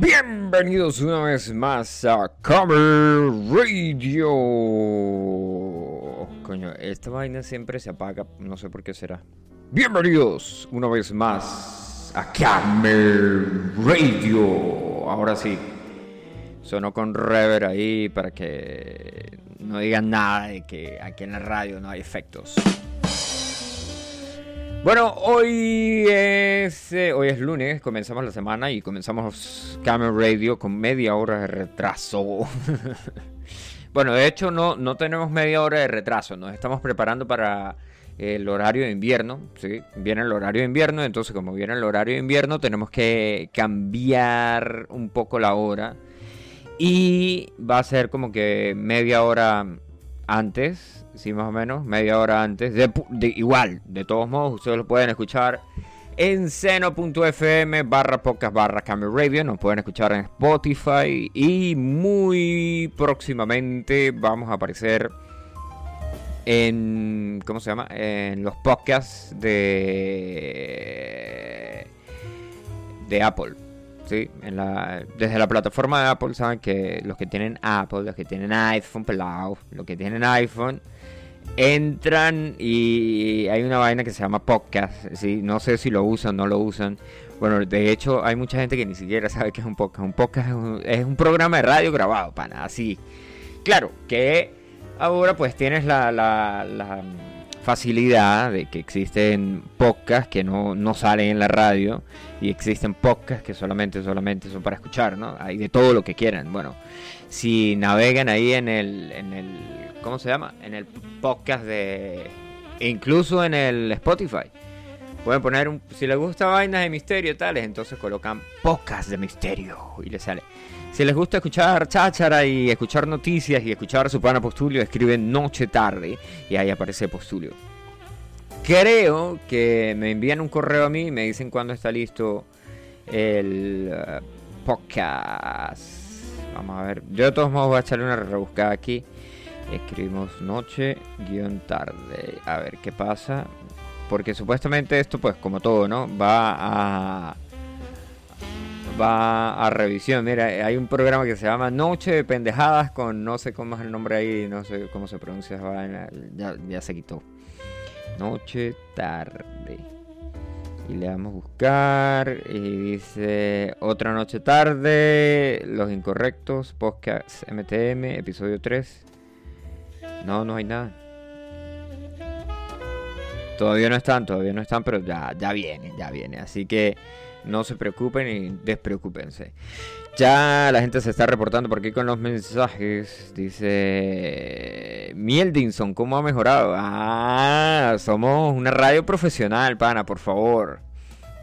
Bienvenidos una vez más a Comer Radio. Coño, esta vaina siempre se apaga, no sé por qué será. Bienvenidos una vez más a Comer Radio. Ahora sí, sonó con rever ahí para que no digan nada de que aquí en la radio no hay efectos. Bueno, hoy es, eh, hoy es lunes, comenzamos la semana y comenzamos Camel Radio con media hora de retraso. bueno, de hecho no, no tenemos media hora de retraso, nos estamos preparando para el horario de invierno, ¿sí? Viene el horario de invierno, entonces como viene el horario de invierno tenemos que cambiar un poco la hora y va a ser como que media hora antes sí, más o menos, media hora antes. De, igual, de todos modos, ustedes lo pueden escuchar en seno.fm barra podcast barra camera radio. Nos pueden escuchar en Spotify y muy próximamente vamos a aparecer en, ¿cómo se llama? En los podcasts de, de Apple. ¿sí? En la, desde la plataforma de Apple saben que los que tienen Apple, los que tienen iPhone pelado, los que tienen iPhone entran y hay una vaina que se llama podcast, ¿sí? no sé si lo usan no lo usan. Bueno, de hecho hay mucha gente que ni siquiera sabe que es un podcast. Un podcast es un, programa de radio grabado, pana, así. Claro, que ahora pues tienes la, la, facilidad de que existen podcasts que no, no, salen en la radio y existen podcasts que solamente, solamente son para escuchar, ¿no? Hay de todo lo que quieran. Bueno, si navegan ahí en el, en el ¿cómo se llama? En el podcast de... Incluso en el Spotify. Pueden poner, un, si les gusta vainas de misterio tales, entonces colocan podcast de misterio y les sale. Si les gusta escuchar cháchara y escuchar noticias y escuchar su pana Postulio, escriben noche tarde y ahí aparece Postulio. Creo que me envían un correo a mí y me dicen cuándo está listo el uh, podcast. Vamos a ver. Yo de todos modos voy a echarle una rebuscada aquí. Escribimos noche guion tarde. A ver qué pasa. Porque supuestamente esto, pues como todo, ¿no? Va a... Va a revisión. Mira, hay un programa que se llama Noche de Pendejadas con no sé cómo es el nombre ahí, no sé cómo se pronuncia. Ya, ya se quitó. Noche tarde. Y le damos a buscar. Y dice otra noche tarde. Los incorrectos. Podcast MTM, episodio 3. No, no hay nada. Todavía no están, todavía no están, pero ya, ya viene, ya viene. Así que no se preocupen y despreocúpense. Ya la gente se está reportando por aquí con los mensajes. Dice Mieldinson, ¿cómo ha mejorado? Ah, somos una radio profesional, pana, por favor.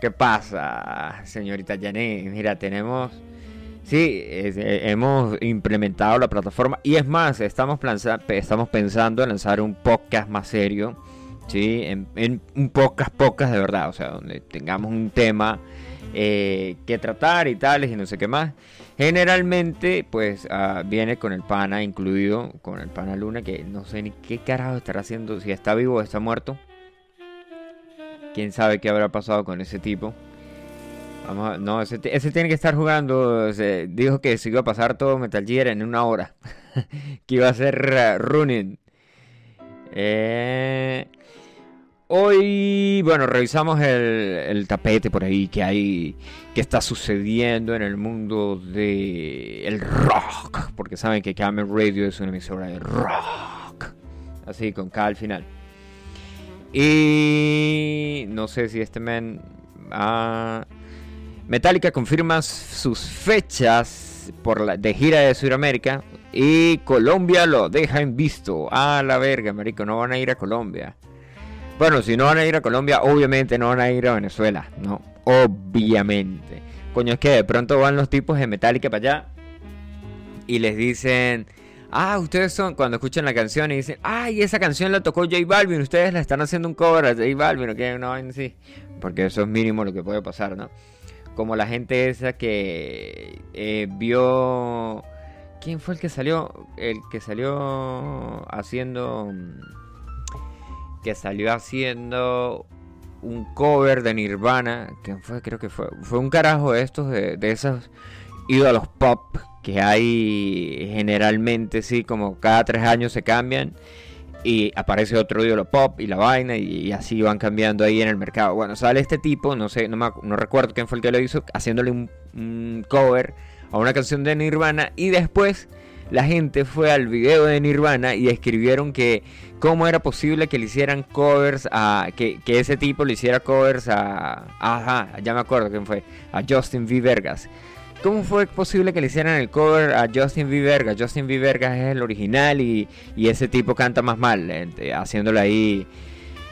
¿Qué pasa, señorita Janet? Mira, tenemos Sí, eh, hemos implementado la plataforma y es más, estamos, estamos pensando en lanzar un podcast más serio, ¿sí? En, un podcast, podcast de verdad, o sea, donde tengamos un tema eh, que tratar y tales y no sé qué más. Generalmente, pues ah, viene con el pana incluido, con el pana Luna, que no sé ni qué carajo estará haciendo, si está vivo o está muerto. Quién sabe qué habrá pasado con ese tipo no, ese, tiene que estar jugando. dijo que se iba a pasar todo Metal Gear en una hora. que iba a ser uh, running. Eh, hoy, bueno, revisamos el, tapete por ahí que hay, que está sucediendo en el mundo de el rock, porque saben que Camel Radio es una emisora de rock, así con K al final. Y no sé si este men ha Metallica confirma sus fechas por la, de gira de Sudamérica y Colombia lo deja en visto. A la verga, marico, no van a ir a Colombia. Bueno, si no van a ir a Colombia, obviamente no van a ir a Venezuela, ¿no? Obviamente. Coño, es que de pronto van los tipos de Metallica para allá y les dicen, ah, ustedes son, cuando escuchan la canción y dicen, ay, esa canción la tocó J Balvin, ustedes la están haciendo un cover a J Balvin, o que no, sí. Porque eso es mínimo lo que puede pasar, ¿no? como la gente esa que eh, vio... ¿Quién fue el que salió? El que salió haciendo... Que salió haciendo un cover de Nirvana. ¿Quién fue? Creo que fue. Fue un carajo de estos, de, de esos ídolos pop que hay generalmente, sí, como cada tres años se cambian y aparece otro ídolo pop y la vaina y, así van cambiando ahí en el mercado. Bueno, sale este tipo, no sé, no, no recuerdo quién fue el que lo hizo, haciéndole un, cover a una canción de Nirvana y después la gente fue al video de Nirvana y escribieron que cómo era posible que le hicieran covers a que, que ese tipo le hiciera covers a ajá, ya me acuerdo quién fue, a Justin V Vergas. ¿Cómo fue posible que le hicieran el cover a Justin Bieber? Justin Bieber es el original y, ese tipo canta más mal, eh, haciéndolo ahí.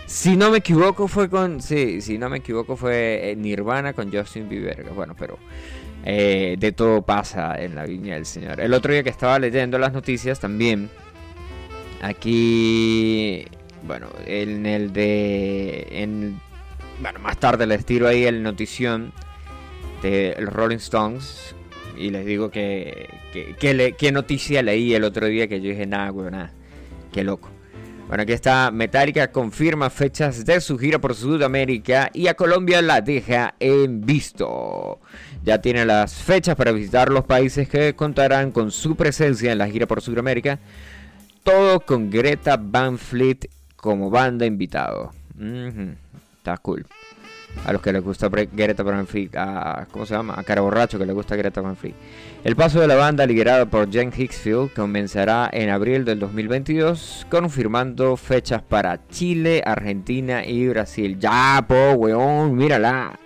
Si no me equivoco fue con, sí, si no me equivoco fue eh, Nirvana con Justin Bieber. Bueno, pero eh, de todo pasa en la viña del Señor. El otro día que estaba leyendo las noticias también, aquí, bueno, en el de, en, bueno, más tarde les tiro ahí el notición de los Rolling Stones. Y les digo que, que, qué noticia leí el otro día que yo dije, nada, güey, nada. Qué loco. Bueno, aquí está. Metallica confirma fechas de su gira por Sudamérica y a Colombia la deja en visto. Ya tiene las fechas para visitar los países que contarán con su presencia en la gira por Sudamérica. Todo con Greta Van Fleet como banda invitado. Está cool a los que les gusta Greta Van a, ¿cómo se llama? A cara borracho que les gusta Greta Van. El paso de la banda liderada por Jen Hicksfield comenzará en abril del 2022, confirmando fechas para Chile, Argentina y Brasil. Ya, po, weón, mírala.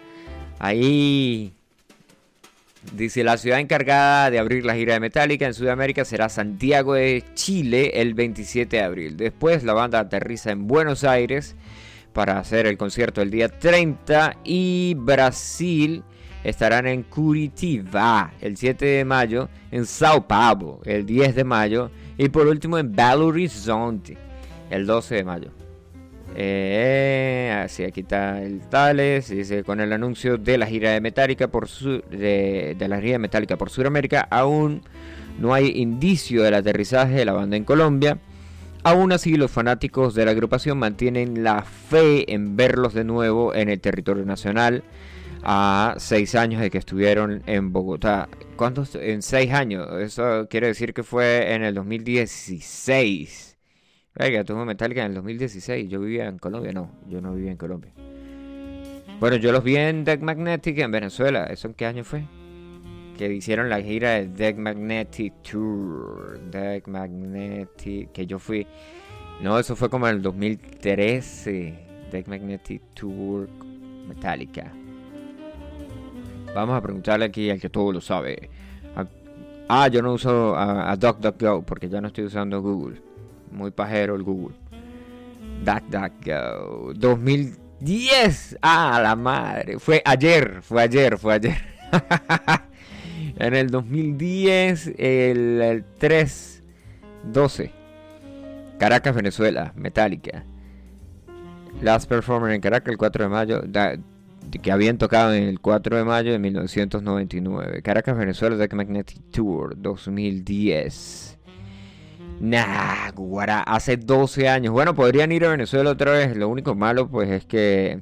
Ahí Dice, la ciudad encargada de abrir la gira de Metallica en Sudamérica será Santiago de Chile el 27 de abril. Después la banda aterriza en Buenos Aires para hacer el concierto el día 30 y Brasil estarán en Curitiba el 7 de mayo, en Sao Paulo el 10 de mayo y por último en Belo Horizonte el 12 de mayo. Eh, así aquí está el Tales, dice con el anuncio de la gira de Metallica por su, de, de la gira Metallica por Sudamérica aún no hay indicio del aterrizaje de la banda en Colombia. Aún así, los fanáticos de la agrupación mantienen la fe en verlos de nuevo en el territorio nacional a seis años de que estuvieron en Bogotá. ¿Cuántos? En seis años. Eso quiere decir que fue en el 2016. Venga, tuvo Metallica en el 2016. Yo vivía en Colombia. No, yo no vivía en Colombia. Bueno, yo los vi en Deck Magnetic en Venezuela. ¿Eso en qué año fue? Que hicieron la gira de Deck Magnetic Tour. Deck Magnetic, que yo fui. No, eso fue como en el 2013. Deck Magnetic Tour Metallica. Vamos a preguntarle aquí al que todo lo sabe. Ah, yo no uso a, a DuckDuckGo porque ya no estoy usando Google. Muy pajero el Google. DuckDuckGo. 2010. Ah, la madre. Fue ayer, fue ayer, fue ayer. En el 2010, el, 3-12. Caracas, Venezuela, Metallica. Last Performer en Caracas el 4 de mayo. que habían tocado en el 4 de mayo de 1999. Caracas, Venezuela, The Magnetic Tour 2010. Nah, guara, hace 12 años. Bueno, podrían ir a Venezuela otra vez. Lo único malo, pues, es que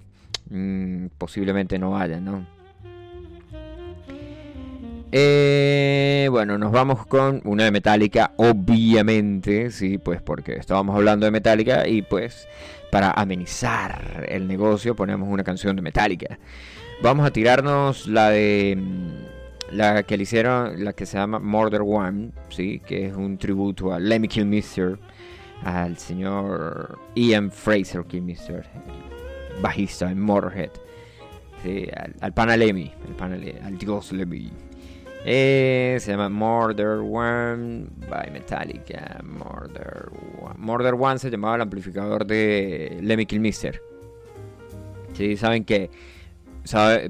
mm, posiblemente no vayan, ¿no? Eh, bueno, nos vamos con una de Metallica, obviamente, sí, pues porque estábamos hablando de Metallica y pues para amenizar el negocio ponemos una canción de Metallica. Vamos a tirarnos la de mm, la que le hicieron, la que se llama Murder One, sí, que es un tributo a Lemmy Kilmister, al señor Ian Fraser Kilmister, bajista en Motorhead, al, al pana Lemmy, al dios Lemmy. Eh, se llama Murder One by Metallica. Murder One. Murder One se llamaba el amplificador de Lemmy Kilmister. Sí, saben que,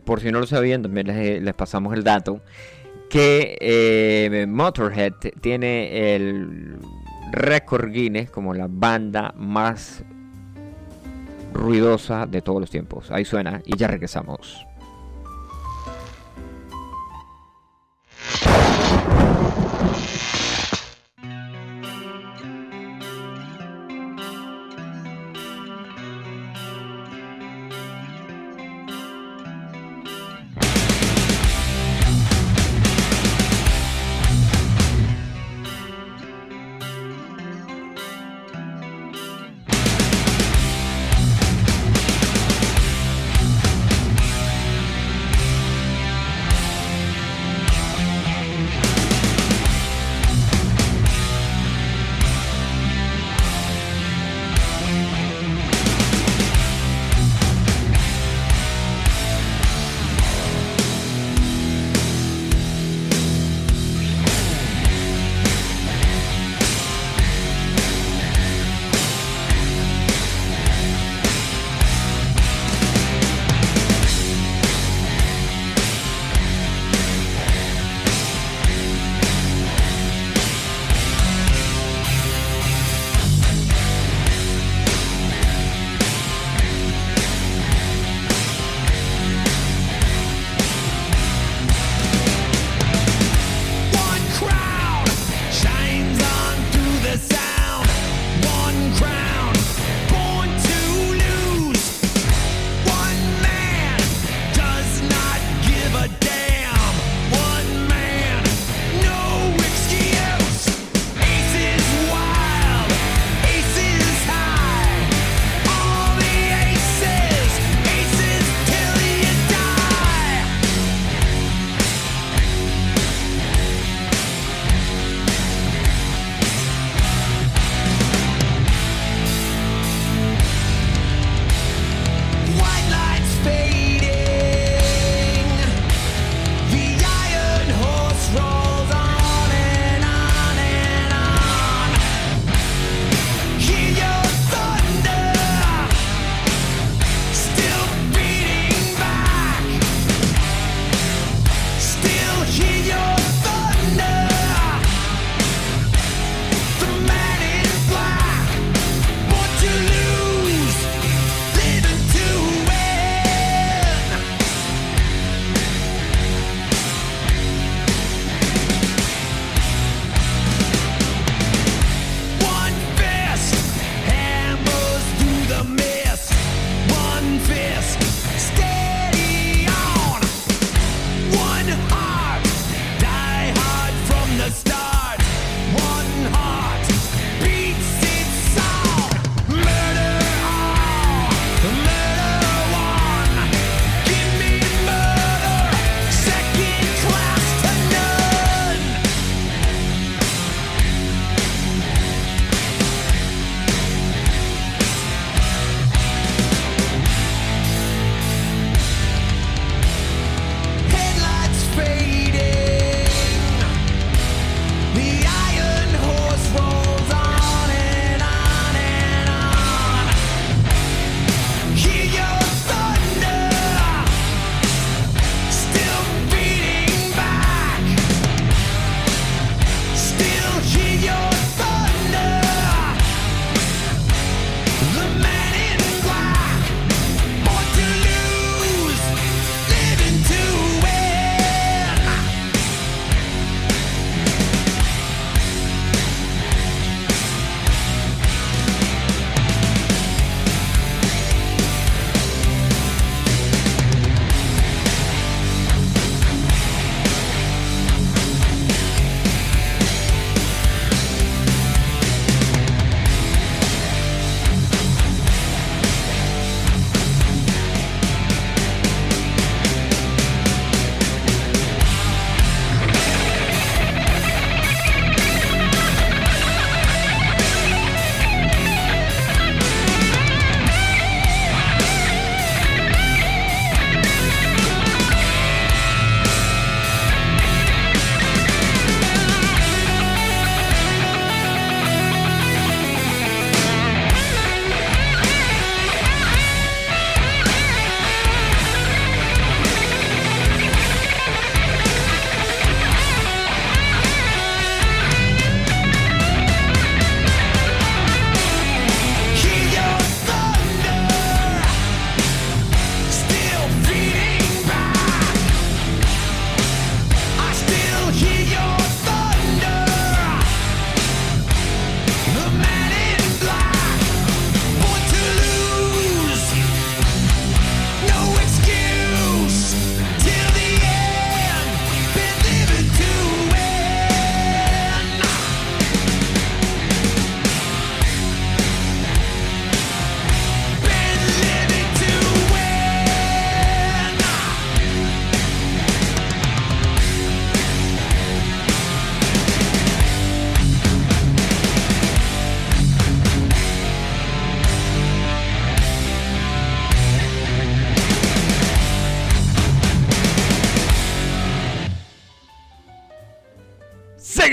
por si no lo sabían, también les, pasamos el dato. Que eh, Motorhead tiene el récord Guinness como la banda más ruidosa de todos los tiempos. Ahí suena y ya regresamos. あ!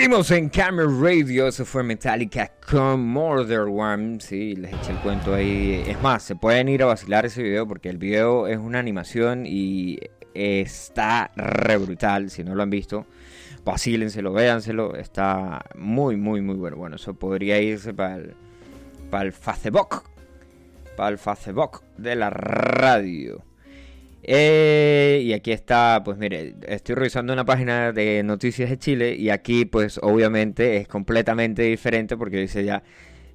Seguimos en Camera Radio, eso fue Metallica con Murder One, sí, les eché el cuento ahí. Es más, se pueden ir a vacilar ese video porque el video es una animación y está re brutal, si no lo han visto. Vacílenselo, véanselo, está muy, muy, muy bueno. Bueno, eso podría irse para el, para el Facebook, para el Facebook de la radio. Eh, y aquí está, pues mire, estoy revisando una página de noticias de Chile y aquí pues obviamente es completamente diferente porque dice ya,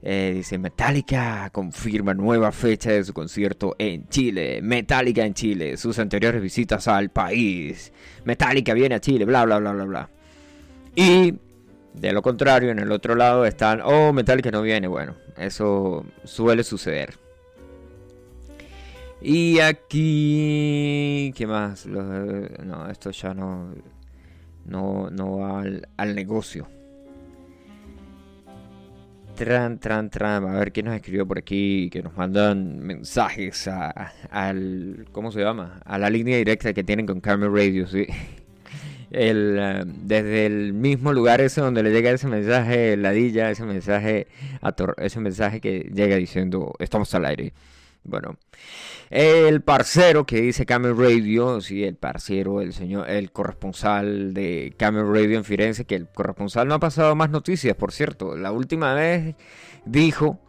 eh, dice Metallica confirma nueva fecha de su concierto en Chile, Metallica en Chile, sus anteriores visitas al país, Metallica viene a Chile, bla, bla, bla, bla, bla. Y de lo contrario, en el otro lado están, oh, Metallica no viene, bueno, eso suele suceder. Y aquí, ¿qué más? no, esto ya no, no, no va al, negocio. Tran, tran, tran. A ver quién nos escribió por aquí. Que nos mandan mensajes a, al. ¿Cómo se llama? A la línea directa que tienen con Carmen Radio, sí. El, eh, desde el mismo lugar ese donde le llega ese mensaje ladilla, ese mensaje, ese mensaje que llega diciendo estamos al aire. Bueno, el parcero que dice Camel Radio, sí, el parcero, el señor, el corresponsal de Camel Radio en Firenze, que el corresponsal no ha pasado más noticias, por cierto. La última vez dijo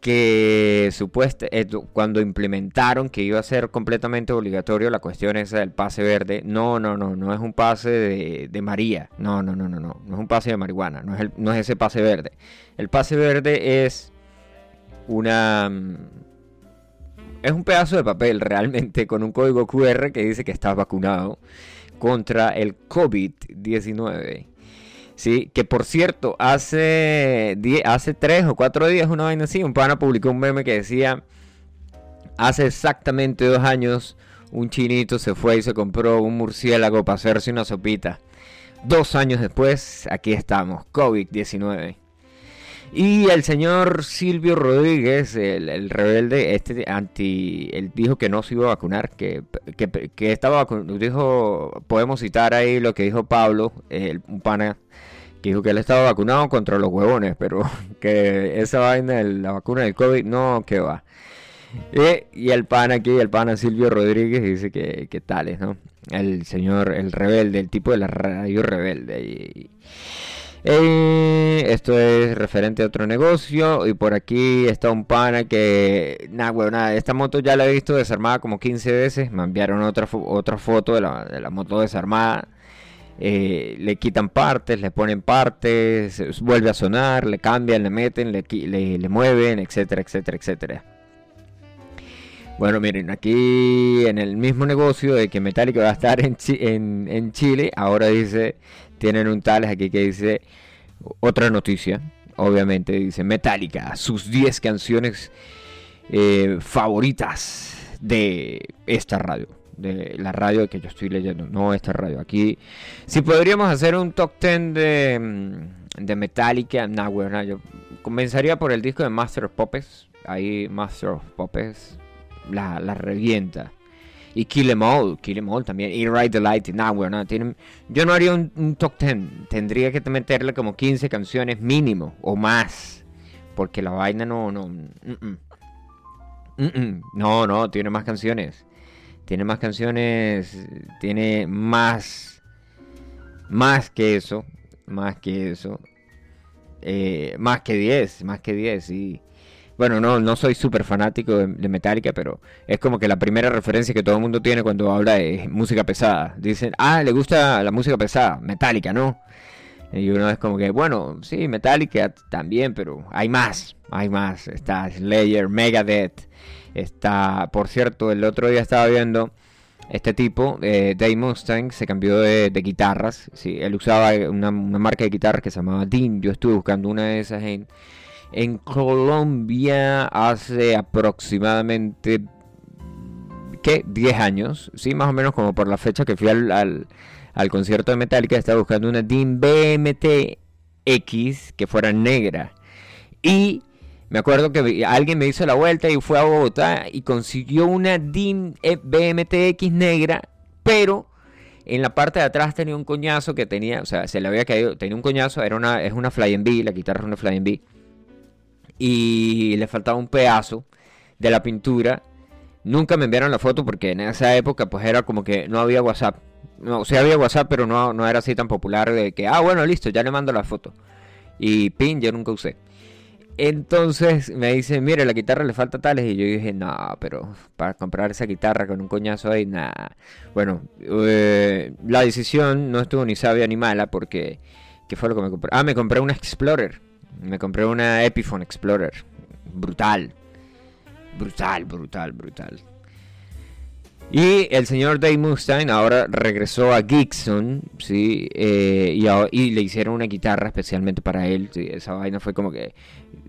que supuesto, eh, cuando implementaron que iba a ser completamente obligatorio la cuestión esa del pase verde, no, no, no, no es un pase de, María, no, no, no, no, no, no es un pase de marihuana, no es, no es ese pase verde. El pase verde es una es un pedazo de papel realmente con un código QR que dice que estás vacunado. contra el COVID-19. Sí, que por cierto, hace, hace tres o cuatro días, una vaina así, un pana publicó un meme que decía, hace exactamente dos años, un chinito se fue y se compró un murciélago para hacerse una sopita. Dos años después, aquí estamos, COVID-19. Y el señor Silvio Rodríguez, el, rebelde, este anti, él dijo que no se iba a vacunar, que, que, estaba vacunado. Dijo, podemos citar ahí lo que dijo Pablo, el, un pana, que dijo que él estaba vacunado contra los huevones, pero que esa vaina, de la vacuna del COVID, no, que va. Y, el pana aquí, el pana Silvio Rodríguez, dice que, que tales, ¿no? El señor, el rebelde, el tipo de la radio rebelde. Y, esto es referente a otro negocio. Y por aquí está un pana que. Nada, bueno, nada. Esta moto ya la he visto desarmada como 15 veces. Me enviaron otra, otra foto de la, de la moto desarmada. Eh, le quitan partes, le ponen partes, vuelve a sonar, le cambian, le meten, le, le, mueven, etcétera, etcétera, etcétera. Bueno, miren, aquí en el mismo negocio de que Metallica va a estar en, en, en Chile, ahora dice tienen un tales aquí que dice otra noticia, obviamente, dice Metallica, sus 10 canciones eh, favoritas de esta radio. De la radio que yo estoy leyendo, no esta radio. Aquí, si podríamos hacer un top 10 de, mm, de Metallica, nah, bueno, yo comenzaría por el disco de Master of Puppets. Ahí Master of Puppets la, la revienta y Kill Em All, Kill Em All también, y Ride the Light, nah, bueno, tienen, yo no haría un, top 10, tendría que meterle como 15 canciones mínimo o más, porque la vaina no, no, no, no, tiene más canciones, tiene más canciones, tiene más, más que eso, más que eso, eh, más que 10, más que 10, sí. Bueno, no, no soy súper fanático de, Metallica, pero es como que la primera referencia que todo el mundo tiene cuando habla de música pesada. Dicen, ah, le gusta la música pesada, Metallica, ¿no? Y uno es como que, bueno, sí, Metallica también, pero hay más, hay más. Está Slayer, Megadeth, está, por cierto, el otro día estaba viendo este tipo, eh, Dave Mustang, se cambió de, guitarras. Sí, él usaba una, una, marca de guitarras que se llamaba Dean. Yo estuve buscando una de esas en en Colombia hace aproximadamente ¿qué? 10 años, sí, más o menos como por la fecha que fui al, al, concierto de Metallica, estaba buscando una DIN BMT X que fuera negra. Y me acuerdo que alguien me hizo la vuelta y fue a Bogotá y consiguió una DIN BMT X negra, pero en la parte de atrás tenía un coñazo que tenía, o sea, se le había caído, tenía un coñazo, era una, es una Fly B, la guitarra es una Fly B y le faltaba un pedazo de la pintura. Nunca me enviaron la foto porque en esa época pues era como que no había WhatsApp. No, o sea, había WhatsApp, pero no, no era así tan popular de que, ah, bueno, listo, ya le mando la foto. Y pin, yo nunca usé. Entonces me dice, mire, la guitarra le falta tales. Y yo dije, no, pero para comprar esa guitarra con un coñazo ahí, nada. Bueno, eh, la decisión no estuvo ni sabia ni mala porque, ¿qué fue lo que me compré? Ah, me compré una Explorer me compré una Epiphone Explorer. Brutal. Brutal, brutal, brutal. Y el señor Dave Mustaine ahora regresó a Gibson, ¿sí? Eh, y, le hicieron una guitarra especialmente para él. Esa vaina fue como que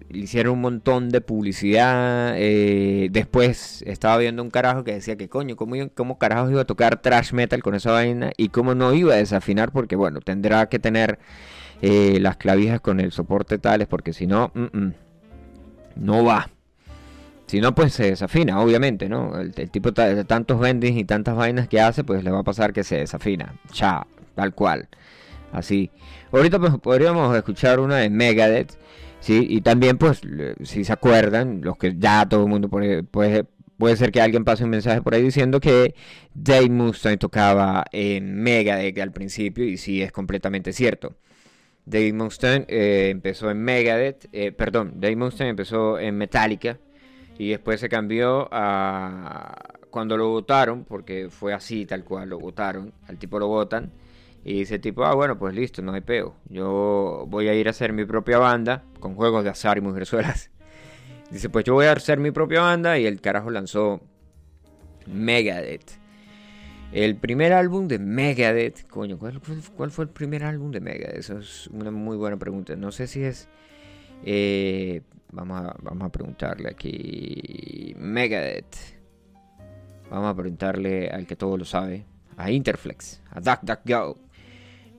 le hicieron un montón de publicidad. Eh, después estaba viendo un carajo que decía que coño, ¿cómo, ¿cómo carajos iba a tocar trash metal con esa vaina? Y cómo no iba a desafinar porque, bueno, tendrá que tener eh, las clavijas con el soporte tales, porque si no, no va. Si no, pues se desafina, obviamente, ¿no? El, tipo de tantos bendings y tantas vainas que hace, pues le va a pasar que se desafina. Ya, tal cual. Así. Ahorita pues podríamos escuchar una de Megadeth, ¿sí? Y también, pues, si se acuerdan, los que ya todo el mundo puede, puede, puede ser que alguien pase un mensaje por ahí diciendo que Dave Mustaine tocaba en Megadeth al principio, y sí, es completamente cierto. Dave Mustaine eh, empezó en Megadeth, eh, perdón, Dave Mustaine empezó en Metallica y después se cambió a cuando lo votaron, porque fue así tal cual, lo votaron, al tipo lo votan y dice tipo, ah bueno, pues listo, no hay peo, yo voy a ir a hacer mi propia banda con juegos de azar y mujerzuelas. Dice, pues yo voy a hacer mi propia banda y el carajo lanzó Megadeth. El primer álbum de Megadeth, coño, ¿cuál, cuál fue el primer álbum de Megadeth? Eso es una muy buena pregunta. No sé si es... Eh, vamos, a, vamos a preguntarle aquí. Megadeth. Vamos a preguntarle al que todo lo sabe. A Interflex. A DuckDuckGo.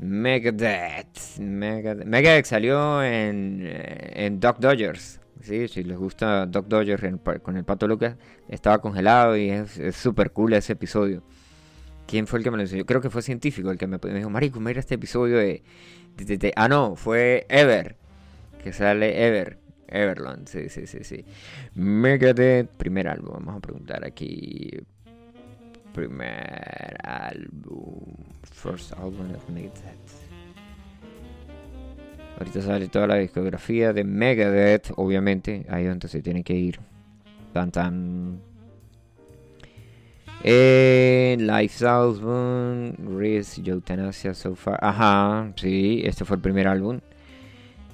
Megadeth. Megadeth. Megadeth salió en, eh, en Duck Dodgers. Sí, si les gusta Duck Dodgers con el Pato Lucas, estaba congelado y es súper cool ese episodio. ¿Quién fue el que me lo enseñó? Creo que fue científico el que me, dijo, Marico, mira este episodio de, Ah, no, fue Ever. Que sale Ever. Everland, sí, sí, sí, sí. Megadeth, primer álbum. Vamos a preguntar aquí. Primer álbum. First album of Megadeth. Ahorita sale toda la discografía de Megadeth, obviamente. Ahí donde se tiene que ir. Tan tan. Eh, Life Album, Risk, Euthanasia So Far. Ajá, sí, este fue el primer álbum.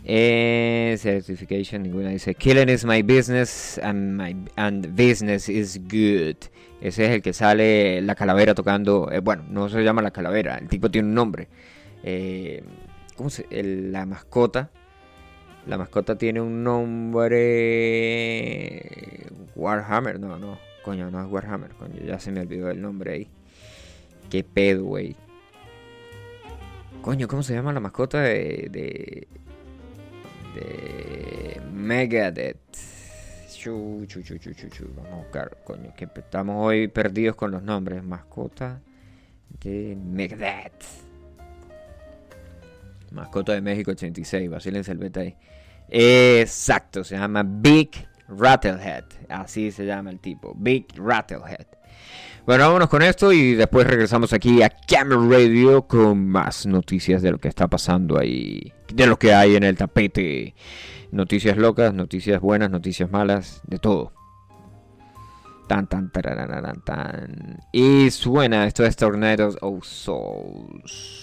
Eh, certification, ninguna dice Killing is my business and my and business is good. Ese es el que sale la calavera tocando. Eh, bueno, no se llama la calavera, el tipo tiene un nombre. Eh, ¿Cómo se? la mascota. La mascota tiene un nombre. Warhammer, no, no. Coño, no es Warhammer, coño, ya se me olvidó el nombre ahí. Qué pedo, güey. Coño, ¿cómo se llama la mascota de. de. de. Megadeth? Chu, chu, chu, chu, chu, Vamos a buscar, coño, que estamos hoy perdidos con los nombres. Mascota de Megadeth. Mascota de México 86, Basile beta ahí. Exacto, se llama Big Rattlehead. Así se llama el tipo. Big Rattlehead. Bueno, vámonos con esto y después regresamos aquí a Camera Radio con más noticias de lo que está pasando ahí. De lo que hay en el tapete. Noticias locas, noticias buenas, noticias malas, de todo. Tan, tan, tan, tan. Y suena esto de Tornadoes of Souls.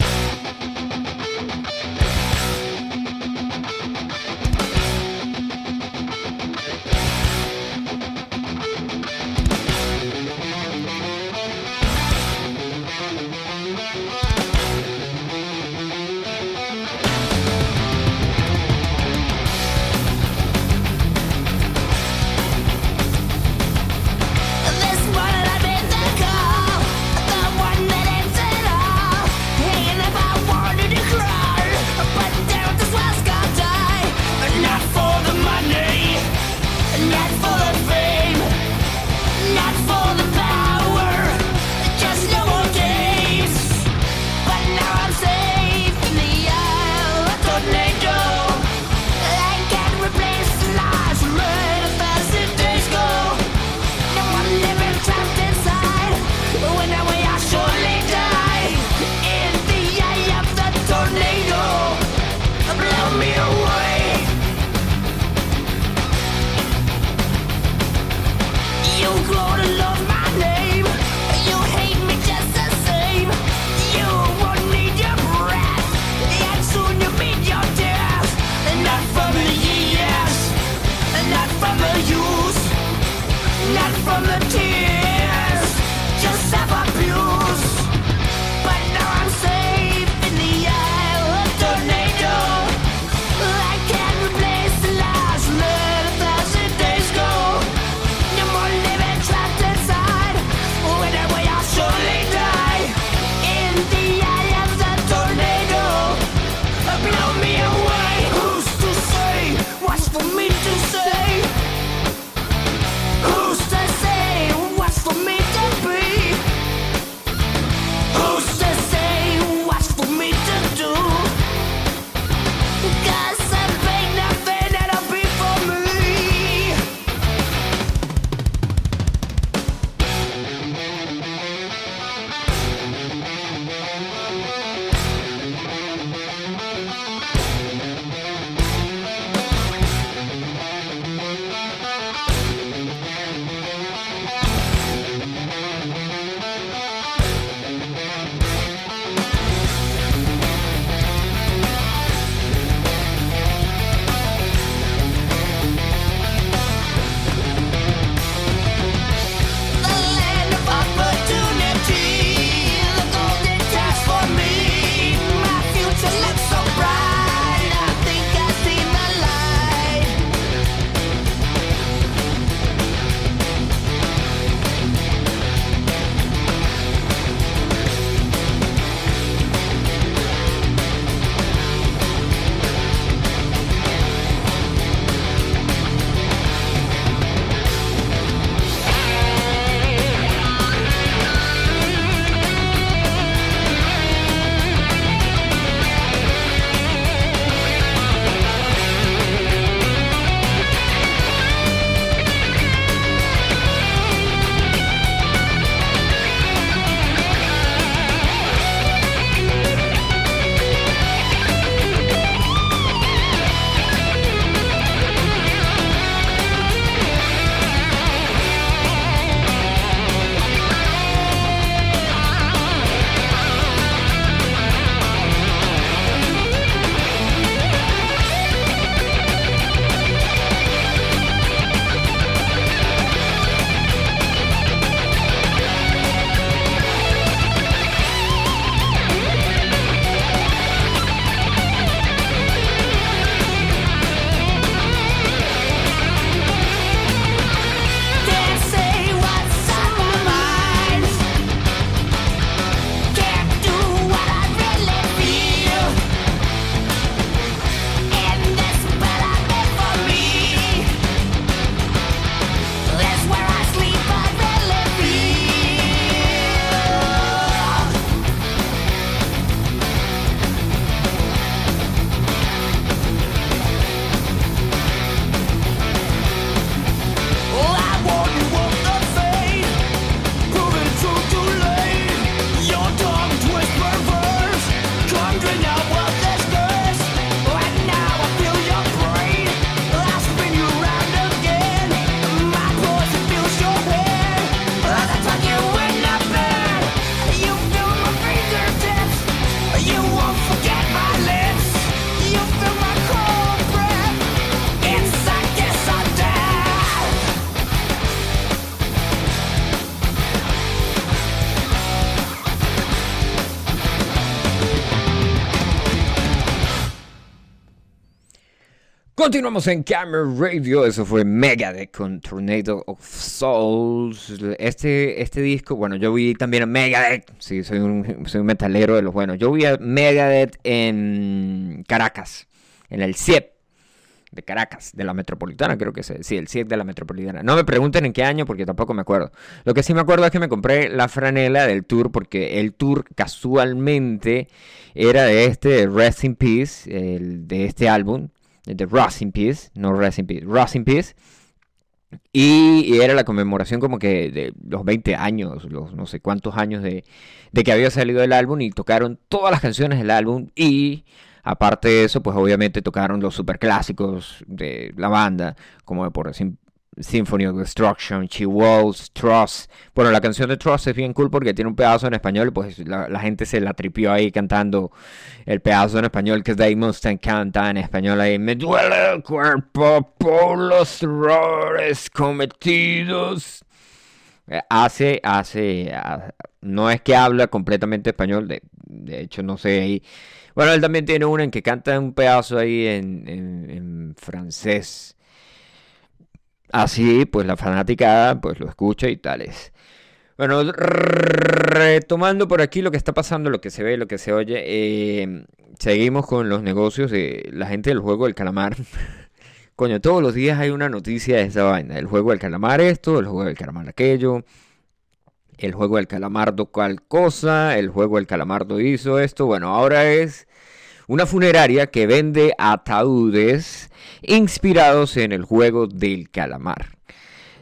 Continuamos en Camera Radio, eso fue Megadeth con Tornado of Souls. Este, este disco, bueno, yo vi también a Megadeth, sí, soy un, soy un metalero de los buenos. Yo vi a Megadeth en Caracas, en el CIEP de Caracas, de la Metropolitana, creo que es, sí, el CIEP de la Metropolitana. No me pregunten en qué año porque tampoco me acuerdo. Lo que sí me acuerdo es que me compré la franela del tour porque el tour casualmente era de este Rest in Peace, de este álbum de Rust in Peace, no Rest in Peace, Rust in Peace. Y, era la conmemoración como que de los 20 años, los no sé cuántos años de, de que había salido el álbum y tocaron todas las canciones del álbum y aparte de eso, pues obviamente tocaron los superclásicos de la banda, como por Symphony of Destruction, She Walls, Trust. Bueno, la canción de Trust es bien cool porque tiene un pedazo en español, pues la, gente se la tripió ahí cantando el pedazo en español que Dave Mustaine canta en español ahí. Me duele el cuerpo por los errores cometidos. Eh, hace, hace, no es que habla completamente español, de, hecho no sé ahí. Bueno, él también tiene una en que canta un pedazo ahí en francés Así, pues la fanática pues lo escucha y tales. Bueno, retomando por aquí lo que está pasando, lo que se ve, lo que se oye, em, seguimos con los negocios de la gente del juego del calamar. Coño, todos los días hay una noticia de esa vaina. El juego del calamar esto, el juego del calamar aquello, el juego del calamardo cual cosa, el juego del calamardo hizo esto. Bueno, ahora es una funeraria que vende ataúdes inspirados en el juego del calamar.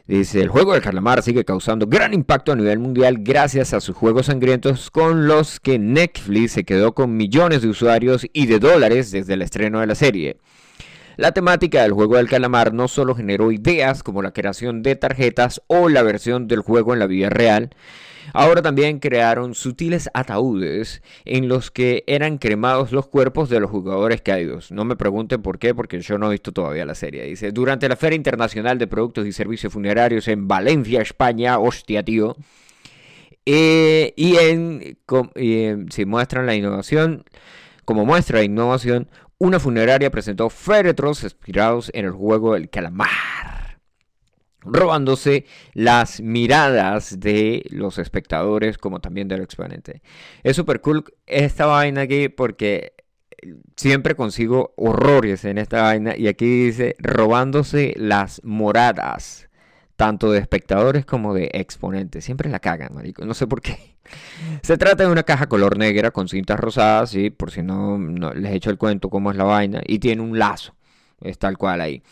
Dice, el juego del calamar sigue causando gran impacto a nivel mundial gracias a sus juegos sangrientos con los que Netflix se quedó con millones de usuarios y de dólares desde el estreno de la serie. La temática del juego del calamar no solo generó ideas como la creación de tarjetas o la versión del juego en la vida real, Ahora también crearon sutiles ataúdes en los que eran cremados los cuerpos de los jugadores caídos. No me pregunten por qué, porque yo no he visto todavía la serie. Dice, durante la Feria Internacional de Productos y Servicios Funerarios en Valencia, España, hostia, tío. Eh, y en, si muestran la innovación, como muestra de innovación, una funeraria presentó féretros inspirados en el juego del calamar robándose las miradas de los espectadores como también del exponente. Es súper cool esta vaina aquí porque siempre consigo horrores en esta vaina y aquí dice robándose las moradas tanto de espectadores como de exponentes. Siempre la cagan, marico. No sé por qué. Se trata de una caja color negra con cintas rosadas, y por si no, no les he hecho el cuento cómo es la vaina. Y tiene un lazo. Es tal cual ahí.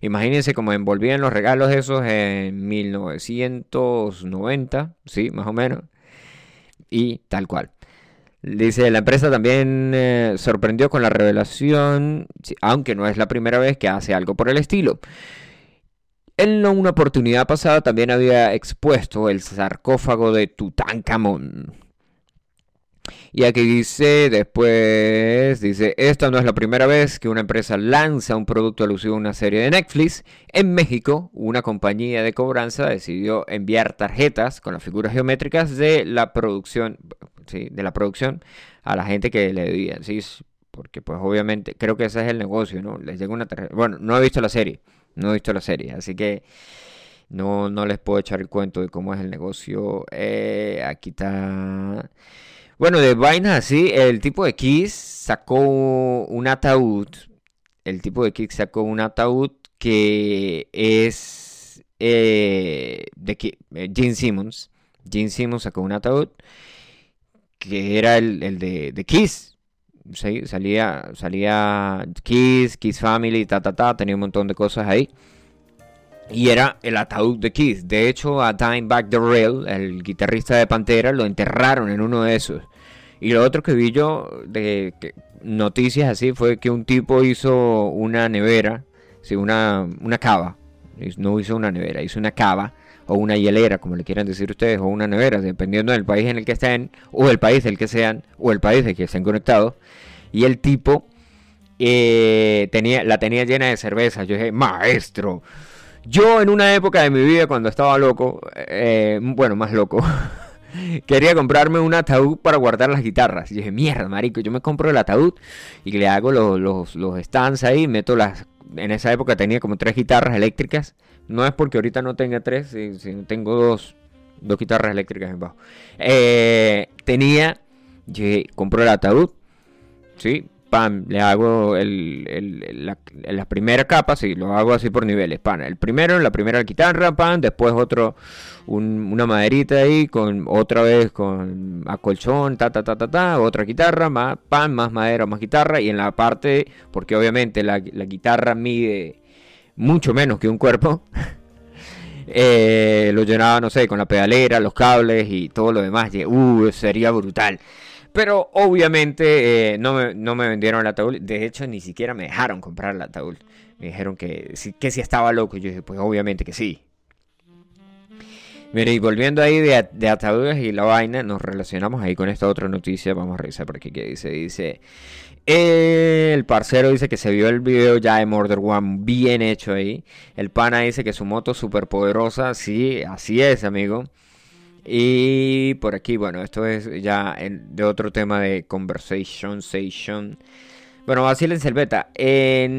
Imagínense cómo envolvían los regalos esos en 1990, sí, más o menos. Y tal cual. Dice, la empresa también eh, sorprendió con la revelación, aunque no es la primera vez que hace algo por el estilo. En una oportunidad pasada también había expuesto el sarcófago de Tutankamón, y aquí dice, después, dice, esta no es la primera vez que una empresa lanza un producto alusivo a una serie de Netflix. En México, una compañía de cobranza decidió enviar tarjetas con las figuras geométricas de la producción, ¿sí? de la producción a la gente que le debían, ¿sí? Porque pues obviamente, creo que ese es el negocio, ¿no? Les llega una tarjeta. Bueno, no he visto la serie, no he visto la serie, así que... No, no les puedo echar el cuento de cómo es el negocio. Eh, aquí está. Bueno, de vainas así, el tipo de Kiss sacó un ataúd. El tipo de Kiss sacó un ataúd que es eh, de eh, Gene Simmons. Gene Simmons sacó un ataúd que era el, de, de, Kiss. Salía, salía Kiss, Kiss Family, ta, ta, ta, tenía un montón de cosas ahí. Y era el ataúd de Kiss. De hecho, a Back the Rail, el guitarrista de Pantera, lo enterraron en uno de esos. Y lo otro que vi yo de noticias así fue que un tipo hizo una nevera, sí, una, una cava. No hizo una nevera, hizo una cava o una hielera, como le quieran decir ustedes, o una nevera, dependiendo del país en el que estén, o el país del que sean, o el país del que estén conectados. Y el tipo eh, tenía, la tenía llena de cerveza. Yo dije, maestro. Yo en una época de mi vida, cuando estaba loco, eh, bueno, más loco, Quería comprarme un ataúd para guardar las guitarras. Y dije, mierda, marico, yo me compro el ataúd y le hago los, los, stands ahí, meto las en esa época tenía como tres guitarras eléctricas. No es porque ahorita no tenga tres, sino tengo dos, dos guitarras eléctricas en bajo. Eh, tenía, compró el ataúd, ¿sí? Pam, le hago el, la, primera capa, sí, lo hago así por niveles. Pan, el primero, la primera guitarra, pan, después otro, una maderita ahí, con otra vez con acolchón, ta, ta, ta, ta, ta, otra guitarra, más pan, más madera, más guitarra, y en la parte, porque obviamente la, guitarra mide mucho menos que un cuerpo. Eh, lo llenaba, no sé, con la pedalera, los cables y todo lo demás. Y, uh, sería brutal. Pero obviamente eh, no, me, no, me, vendieron el ataúd. De hecho, ni siquiera me dejaron comprar el ataúd. Me dijeron que, que si estaba loco. Yo dije, pues obviamente que sí. Mire, y volviendo ahí de, de ataúdes y la vaina, nos relacionamos ahí con esta otra noticia. Vamos a revisar por aquí que dice. Dice, el parcero dice que se vio el video ya de Murder One bien hecho ahí. El pana dice que su moto es súper poderosa. Sí, así es, amigo. Y por aquí, bueno, esto es ya de otro tema de conversation, station. Bueno, así en Selveta. En...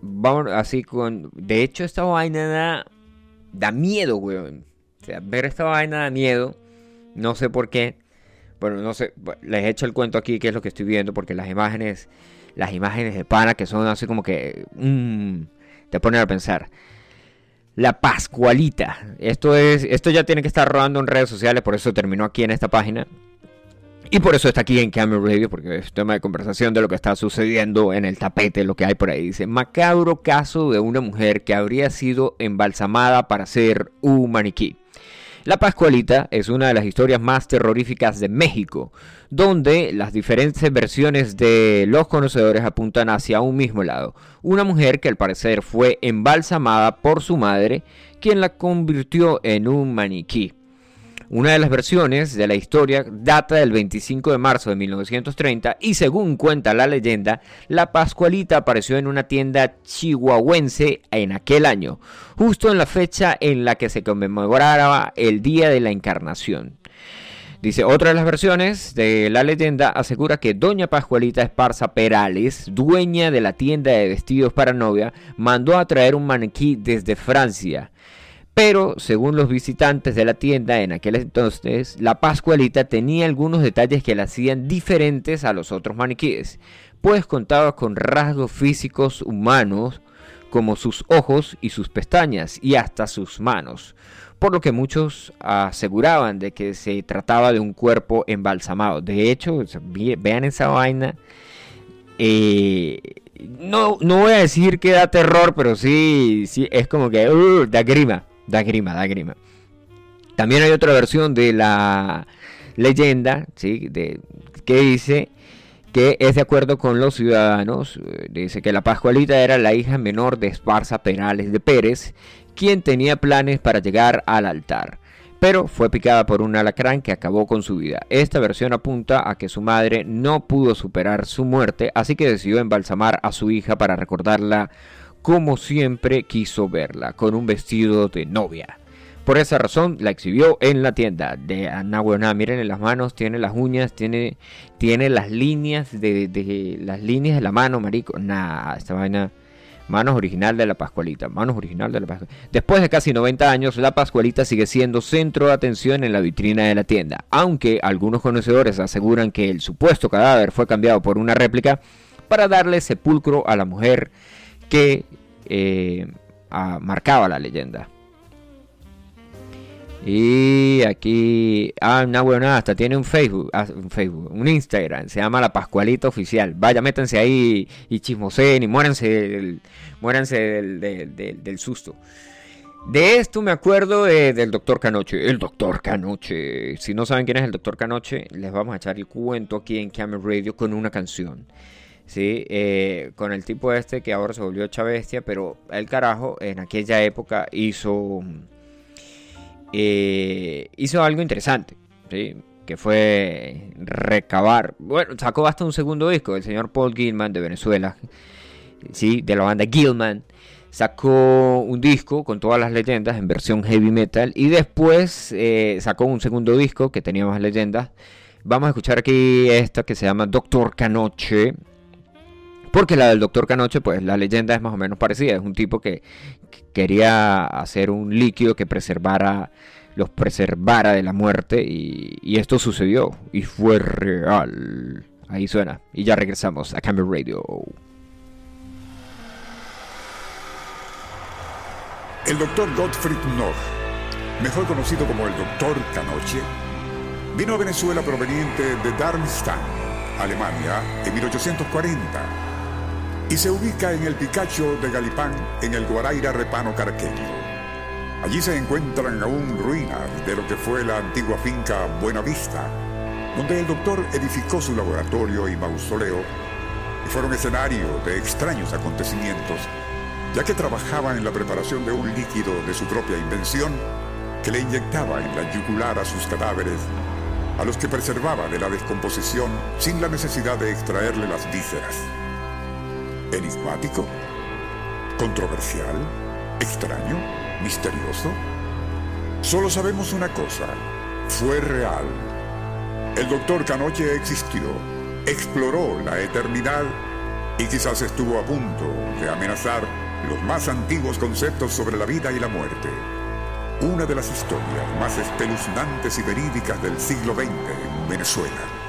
Vamos así con... De hecho, esta vaina da, miedo, weón. O sea, ver esta vaina da miedo. No sé por qué. Bueno, no sé. Les he hecho el cuento aquí, que es lo que estoy viendo, porque las imágenes... Las imágenes de pana que son así como que... Mmm, te ponen a pensar. La Pascualita. Esto, es, esto ya tiene que estar rodando en redes sociales, por eso terminó aquí en esta página. Y por eso está aquí en Camera Radio, porque es tema de conversación de lo que está sucediendo en el tapete, lo que hay por ahí. Dice, macabro caso de una mujer que habría sido embalsamada para ser un maniquí. La Pascualita es una de las historias más terroríficas de México, donde las diferentes versiones de los conocedores apuntan hacia un mismo lado. Una mujer que al parecer fue embalsamada por su madre, quien la convirtió en un maniquí. Una de las versiones de la historia data del 25 de marzo de 1930 y según cuenta la leyenda, la Pascualita apareció en una tienda chihuahuense en aquel año, justo en la fecha en la que se conmemoraba el Día de la Encarnación. Dice, otra de las versiones de la leyenda asegura que Doña Pascualita Esparza Perales, dueña de la tienda de vestidos para novia, mandó a traer un maniquí desde Francia. Pero, según los visitantes de la tienda en aquel entonces, la Pascualita tenía algunos detalles que la hacían diferentes a los otros maniquíes, pues contaba con rasgos físicos humanos como sus ojos y sus pestañas y hasta sus manos, por lo que muchos aseguraban de que se trataba de un cuerpo embalsamado. De hecho, vean esa vaina. Eh, no, no voy a decir que da terror, pero sí, sí es como que uh, da grima. Da grima, da grima. También hay otra versión de la leyenda, ¿sí? de, que dice que es de acuerdo con los ciudadanos. Eh, dice que la Pascualita era la hija menor de Esparza Penales de Pérez, quien tenía planes para llegar al altar. Pero fue picada por un alacrán que acabó con su vida. Esta versión apunta a que su madre no pudo superar su muerte, así que decidió embalsamar a su hija para recordarla como siempre quiso verla, con un vestido de novia. Por esa razón la exhibió en la tienda de Ana Miren en las manos, tiene las uñas, tiene, tiene las líneas de, las líneas de la mano, marico. Nah, esta vaina. Manos original de la Pascualita. Manos original de la Pascualita. Después de casi 90 años, la Pascualita sigue siendo centro de atención en la vitrina de la tienda. Aunque algunos conocedores aseguran que el supuesto cadáver fue cambiado por una réplica para darle sepulcro a la mujer que eh, marcaba la leyenda. Y aquí, ah, una buena hasta tiene un Facebook, ah, un Facebook, un Instagram, se llama La Pascualita Oficial. Vaya, métanse ahí y chismoseen y muéranse del, muéranse del, susto. De esto me acuerdo del doctor Canoche. El doctor Canoche. Si no saben quién es el doctor Canoche, les vamos a echar el cuento aquí en Camera Radio con una canción. ¿Sí? Eh, con el tipo este que ahora se volvió chavestia, pero el carajo en aquella época hizo, eh, hizo algo interesante, ¿sí? que fue recabar, bueno, sacó hasta un segundo disco, el señor Paul Gilman de Venezuela, ¿sí? de la banda Gilman, sacó un disco con todas las leyendas en versión heavy metal y después eh, sacó un segundo disco que tenía más leyendas Vamos a escuchar aquí esta que se llama Doctor Canoche. Porque la del Doctor Canoche, pues la leyenda es más o menos parecida. Es un tipo que quería hacer un líquido que preservara, los preservara de la muerte. Y, y esto sucedió. Y fue real. Ahí suena. Y ya regresamos a Camber Radio. El doctor Gottfried Noch, mejor conocido como el doctor Canoche, vino a Venezuela proveniente de Darmstadt, Alemania, en 1840 y se ubica en el Picacho de Galipán, en el Guaraira Repano Carqueño. Allí se encuentran aún ruinas de lo que fue la antigua finca Buenavista, donde el doctor edificó su laboratorio y mausoleo y fueron escenario de extraños acontecimientos, ya que trabajaba en la preparación de un líquido de su propia invención que le inyectaba en la yugular a sus cadáveres, a los que preservaba de la descomposición sin la necesidad de extraerle las vísceras. Enigmático, controversial, extraño, misterioso. Solo sabemos una cosa, fue real el doctor Canoche existió, exploró la eternidad y quizás estuvo a punto de amenazar los más antiguos conceptos sobre la vida y la muerte. Una de las historias más espeluznantes y verídicas del siglo XX en Venezuela.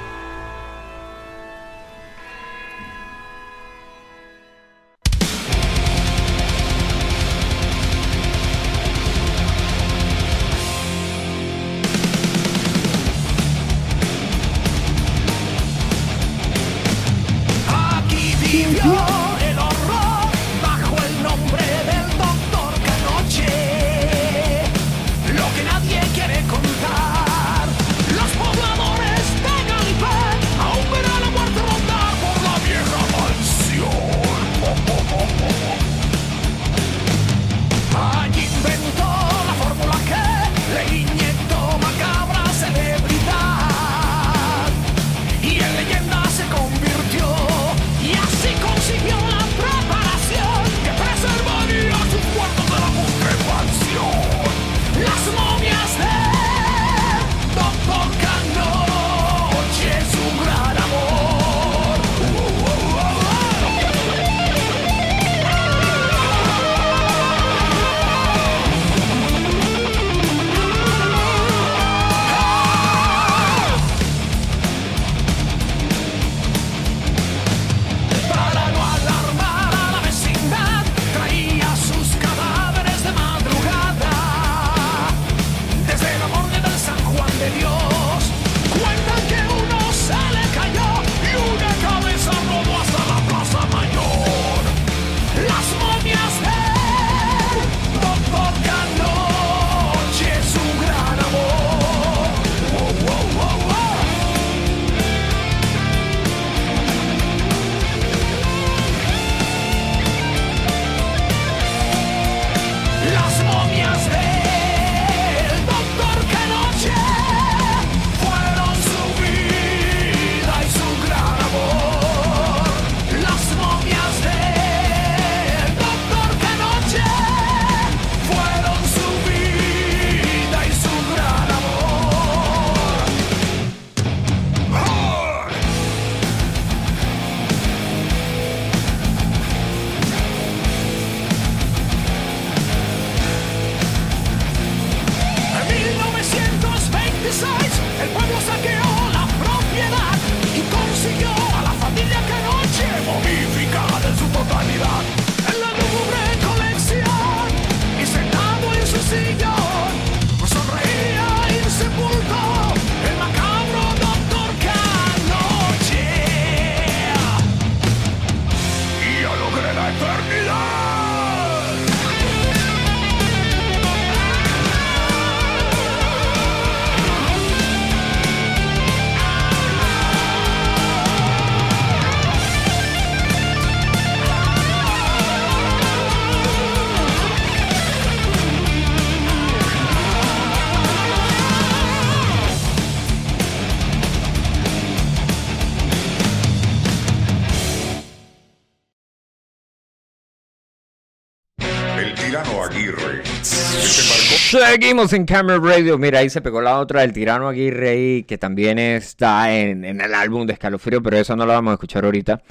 Seguimos en Camera Radio. Mira, ahí se pegó la otra del tirano Aguirre, que también está en, en el álbum de Escalofrío, pero eso no lo vamos a escuchar ahorita.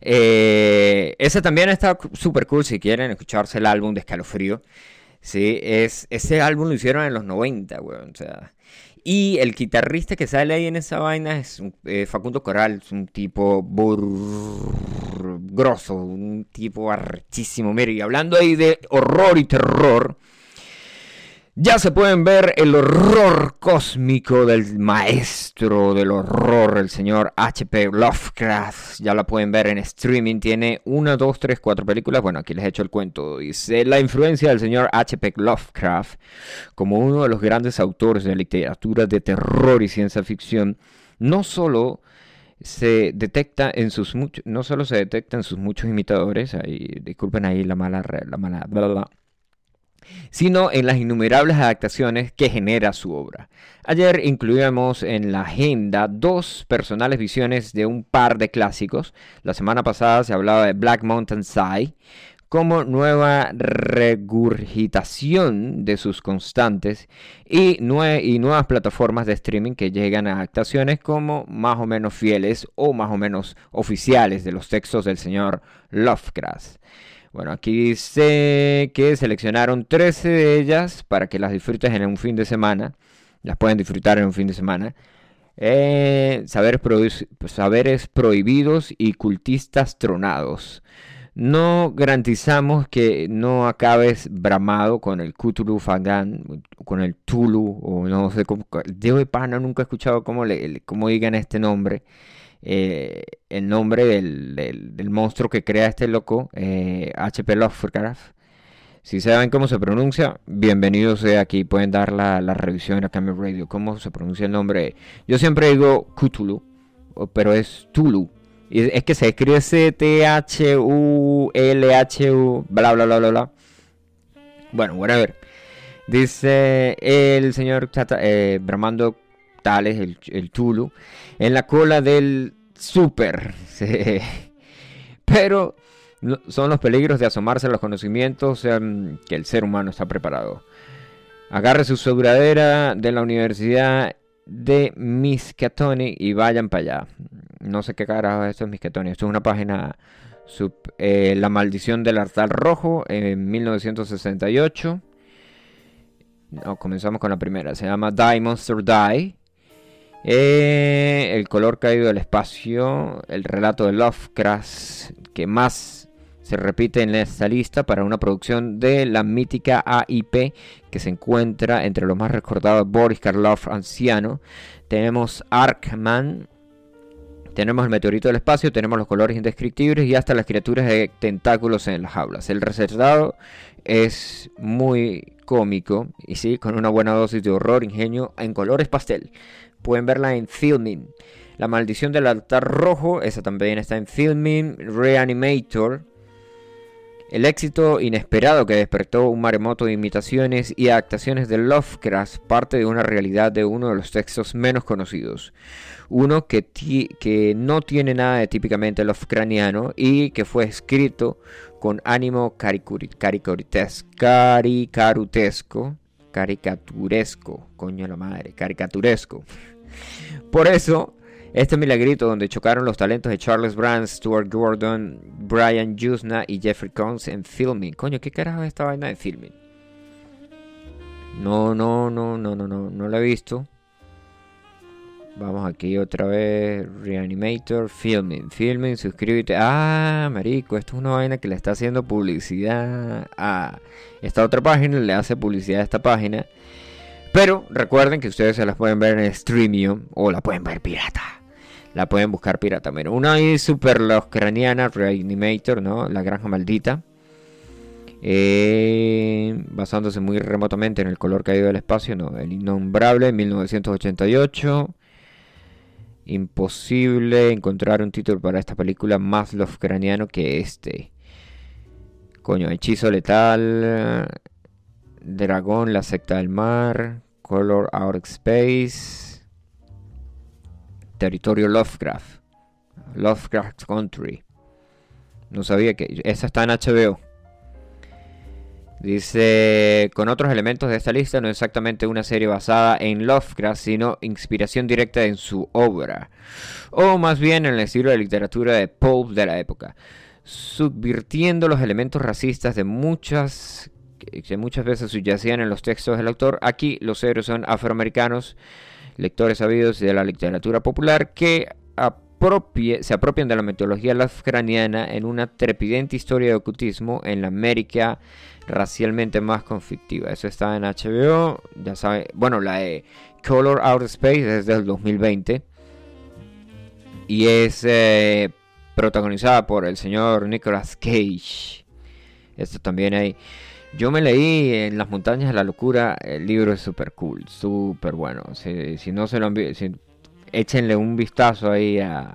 Eh, ese también está super cool si quieren escucharse el álbum de Escalofrío. Sí, es, ese álbum lo hicieron en los 90, weón. O sea, y el guitarrista que sale ahí en esa vaina es eh, Facundo Coral, es un tipo grosso, un tipo arrechísimo. Mire, y hablando ahí de horror y terror, ya se pueden ver el horror cósmico del maestro del horror, el señor H.P. Lovecraft. Ya la pueden ver en streaming. Tiene una, dos, tres, cuatro películas. Bueno, aquí les he hecho el cuento. Dice la influencia del señor H.P. Lovecraft como uno de los grandes autores de literatura de terror y ciencia ficción. No solo se detecta en sus muchos, no solo se detecta en sus muchos imitadores. Ahí, disculpen ahí la mala, la mala, sino en las innumerables adaptaciones que genera su obra. Ayer incluíamos en la agenda dos personales visiones de un par de clásicos. La semana pasada se hablaba de Black Mountain Sigh como nueva regurgitación de sus constantes y, y, nuevas plataformas de streaming que llegan a adaptaciones como más o menos fieles o más o menos oficiales de los textos del señor Lovecraft. Bueno, aquí dice que seleccionaron 13 de ellas para que las disfrutes en un fin de semana. Las pueden disfrutar en un fin de semana. Eh, saberes, prohibidos y cultistas tronados. No garantizamos que no acabes bramado con el Cthulhu Fagan, con el Tulu, o no sé cómo. de pana nunca he escuchado cómo, le, cómo digan este nombre. Eh, el nombre del, monstruo que crea este loco, HP eh, Lovecraft. Si saben cómo se pronuncia, bienvenidos sea aquí. Pueden dar la, revisión a Camera Radio. ¿Cómo se pronuncia el nombre? Yo siempre digo Cthulhu, pero es Tulu. Es que se escribe C-T-H-U-L-H-U, bla, bla, bla, bla, bla. Bueno, ver Dice el señor eh, Bramando Tales, el, el Tulu en la cola del super. Pero son los peligros de asomarse a los conocimientos que el ser humano está preparado. Agarre su sobradera de la Universidad de Miskatonic y vayan para allá. No sé qué carajo esto es Miskatonic. Esto es una página. Eh, la maldición del altar rojo en 1968. No, comenzamos con la primera. Se llama Die Monster Die. Eh, el color caído del espacio, el relato de Lovecraft que más se repite en esta lista para una producción de la mítica AIP que se encuentra entre los más recordados Boris Karloff anciano. Tenemos Arkman, tenemos el meteorito del espacio, tenemos los colores indescriptibles y hasta las criaturas de tentáculos en las jaulas. El resultado es muy cómico y sí, con una buena dosis de horror, ingenio en colores pastel. Pueden verla en Filming. La maldición del altar rojo, esa también está en Filming. Reanimator. El éxito inesperado que despertó un maremoto de imitaciones y adaptaciones de Lovecraft parte de una realidad de uno de los textos menos conocidos. Uno que, que no tiene nada de típicamente Lovecraftiano y que fue escrito con ánimo caricaturesco, caricaturesco, coño la madre, caricaturesco. Por eso, este milagrito donde chocaron los talentos de Charles Brand, Stuart Gordon, Brian Jusna y Jeffrey Combs en filming. Coño, ¿qué carajo es esta vaina de filming? No, no, no, no, no, no, no la he visto. Vamos aquí otra vez. Reanimator, Filming. Filming, suscríbete. Ah, marico, esto es una vaina que le está haciendo publicidad a esta otra página. Le hace publicidad a esta página. Pero recuerden que ustedes se las pueden ver en Streamium o la pueden ver pirata. La pueden buscar pirata. Bueno, una es super craniana Reanimator, ¿no? La granja maldita. Eh, basándose muy remotamente en el color caído del espacio, ¿no? El innombrable, 1988. Imposible encontrar un título para esta película más Lovecraftiano que este. Coño, Hechizo Letal, Dragón, La Secta del Mar, Color Out Space, Territorio Lovecraft, Lovecraft Country. No sabía que esa está en HBO. Dice, con otros elementos de esta lista, no exactamente una serie basada en Lovecraft, sino inspiración directa en su obra, o más bien en el estilo de literatura de Pope de la época, subvirtiendo los elementos racistas de muchas que muchas veces subyacían en los textos del autor. Aquí los héroes son afroamericanos, lectores sabidos de la literatura popular que se apropian de la mitología Lovecraftiana en una trepidente historia de ocultismo en la América racialmente más conflictiva. Eso está en HBO, ya saben, bueno, la de Color Out of Space es del 2020 y es eh, protagonizada por el señor Nicolas Cage. Esto también hay. Yo me leí en Las Montañas de la Locura, el libro es súper cool, súper bueno. Si, no se lo han visto, échenle un vistazo ahí a,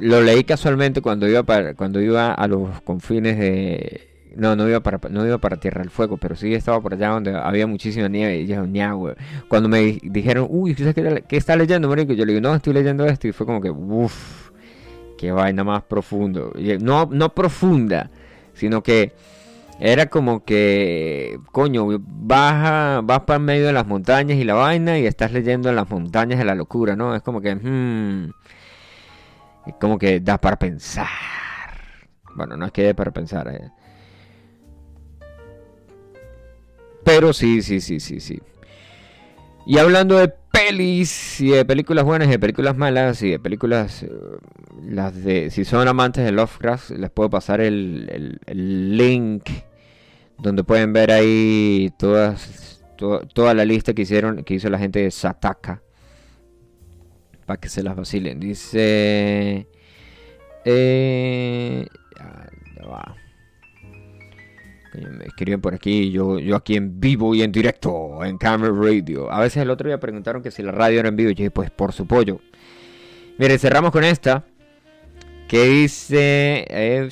Lo leí casualmente cuando iba, para, cuando iba a los confines de... No, no iba, para, no iba para Tierra del Fuego, pero sí estaba por allá donde había muchísima nieve. Y yo, güey. Cuando me dijeron, uy, ¿qué, qué está leyendo, marico? Yo le digo, no, estoy leyendo esto. Y fue como que, uff, qué vaina más profundo. No, no profunda, sino que era como que, coño, vas, vas para el medio de las montañas y la vaina y estás leyendo en las montañas de la locura, ¿no? Es como que, hmm, como que da para pensar. Bueno, no es que dé para pensar. Eh. Pero sí, sí, sí, sí, sí. Y hablando de pelis y de películas buenas y de películas malas y de películas, eh, las de, si son amantes de Lovecraft, les puedo pasar el, el link donde pueden ver ahí todas, toda la lista que hicieron, que hizo la gente de Sataka. Para que se las vacilen. Dice... Eh, me escriben por aquí, yo, yo aquí en vivo y en directo, en Camera Radio. A veces el otro día preguntaron que si la radio era en vivo. Y yo dije, pues por su pollo. Mire, cerramos con esta. Que dice... Eh,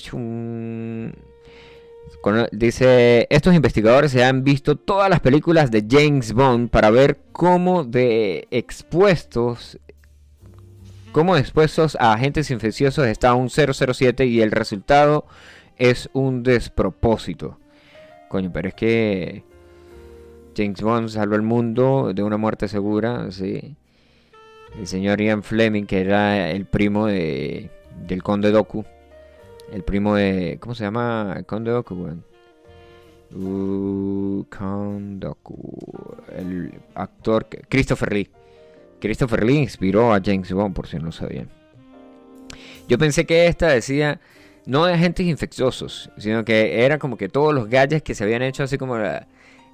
dice, estos investigadores se han visto todas las películas de James Bond para ver cómo de expuestos, cómo expuestos a agentes infecciosos está un 007 y el resultado es un despropósito. Coño, pero es que James Bond salvó el mundo de una muerte segura, sí. El señor Ian Fleming, que era el primo de, del conde Doku el primo de. ¿Cómo se llama? Conde Doku, weón. Uh, El actor. Christopher Lee. Christopher Lee inspiró a James Bond, por si no lo sabían. Yo pensé que esta decía. No de agentes infecciosos, sino que era como que todos los gadgets que se habían hecho, así como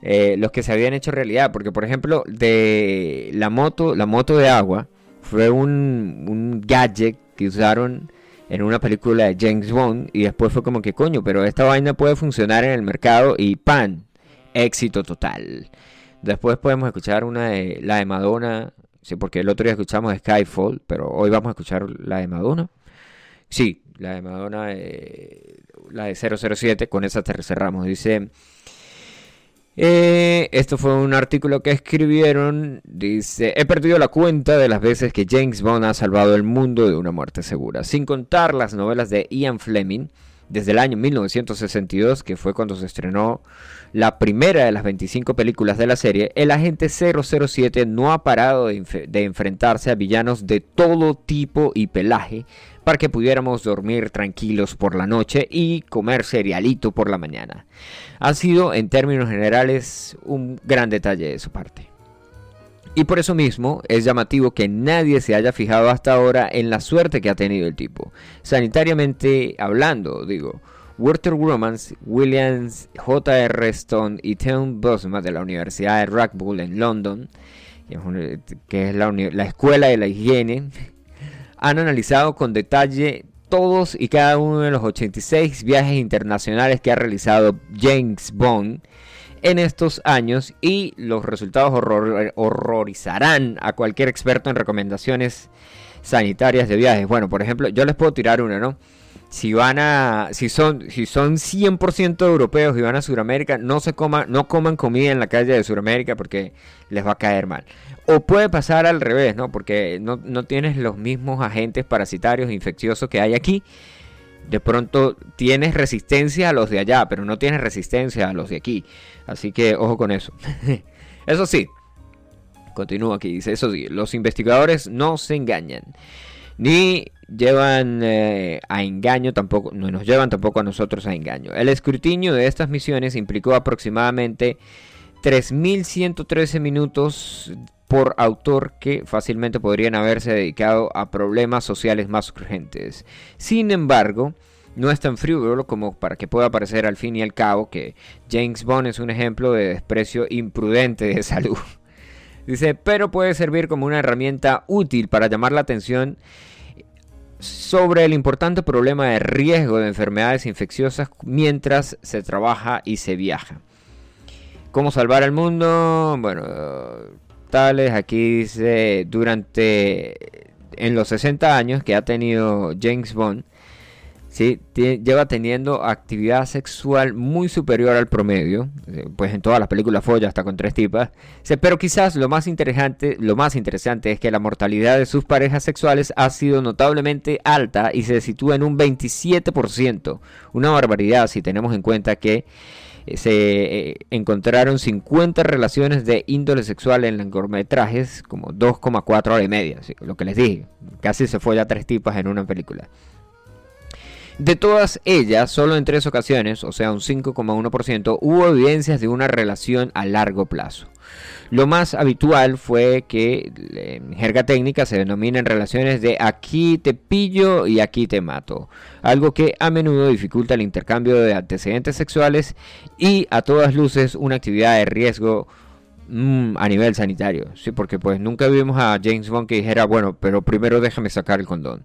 eh, los que se habían hecho realidad. Porque, por ejemplo, de la moto, la moto de agua fue un, un gadget que usaron en una película de James Bond y después fue como que coño, pero esta vaina puede funcionar en el mercado y pan, éxito total. Después podemos escuchar una de la de Madonna, sí, porque el otro día escuchamos Skyfall, pero hoy vamos a escuchar la de Madonna. Sí, la de Madonna, eh, la de 007, con esa cerramos. Dice, eh, esto fue un artículo que escribieron. Dice: He perdido la cuenta de las veces que James Bond ha salvado el mundo de una muerte segura. Sin contar las novelas de Ian Fleming, desde el año 1962, que fue cuando se estrenó la primera de las 25 películas de la serie, el agente 007 no ha parado de enfrentarse a villanos de todo tipo y pelaje para que pudiéramos dormir tranquilos por la noche y comer cerealito por la mañana. Ha sido, en términos generales, un gran detalle de su parte. Y por eso mismo es llamativo que nadie se haya fijado hasta ahora en la suerte que ha tenido el tipo. Sanitariamente hablando, digo. Walter Grumans, Williams, J.R. Stone y Tim Bosma de la Universidad de Rugby en London, que es la escuela de la higiene, han analizado con detalle todos y cada uno de los 86 viajes internacionales que ha realizado James Bond en estos años y los resultados horrorizarán a cualquier experto en recomendaciones sanitarias de viajes. Bueno, por ejemplo, yo les puedo tirar una, ¿no? Si van a si son si son 100% europeos y van a Sudamérica, no se coman no coman comida en la calle de Sudamérica porque les va a caer mal. O puede pasar al revés, ¿no? Porque no, tienes los mismos agentes parasitarios infecciosos que hay aquí. de pronto tienes resistencia a los de allá, pero no tienes resistencia a los de aquí. Así que ojo con eso. eso sí, continúa aquí, dice, eso sí, los investigadores no se engañan. Ni llevan eh, a engaño tampoco, no nos llevan tampoco a nosotros a engaño. El escrutinio de estas misiones implicó aproximadamente 3.113 minutos por autor que fácilmente podrían haberse dedicado a problemas sociales más urgentes. Sin embargo, no es tan frívolo como para que pueda parecer al fin y al cabo que James Bond es un ejemplo de desprecio imprudente de salud. Dice, pero puede servir como una herramienta útil para llamar la atención sobre el importante problema de riesgo de enfermedades infecciosas mientras se trabaja y se viaja. ¿Cómo salvar el mundo? Bueno, tales, aquí dice, durante, en los 60 años que ha tenido James Bond, ¿sí? lleva teniendo actividad sexual muy superior al promedio, eh, pues en todas las películas folla hasta con tres tipas, pero quizás lo más interesante, lo más interesante es que la mortalidad de sus parejas sexuales ha sido notablemente alta y se sitúa en un 27%, una barbaridad si tenemos en cuenta que eh, se eh, encontraron 50 relaciones de índole sexual en los cortometrajes, como 2,4 horas y media, lo que les dije, casi se fue a tres tipas en una película. De todas ellas, solo en tres ocasiones, o sea un 5,1%, hubo evidencias de una relación a largo plazo. Lo más habitual fue que en jerga técnica se denominan relaciones de aquí te pillo y aquí te mato, algo que a menudo dificulta el intercambio de antecedentes sexuales y a todas luces una actividad de riesgo mm, a nivel sanitario, sí, porque pues nunca vimos a James Bond que dijera, bueno, pero primero déjame sacar el condón.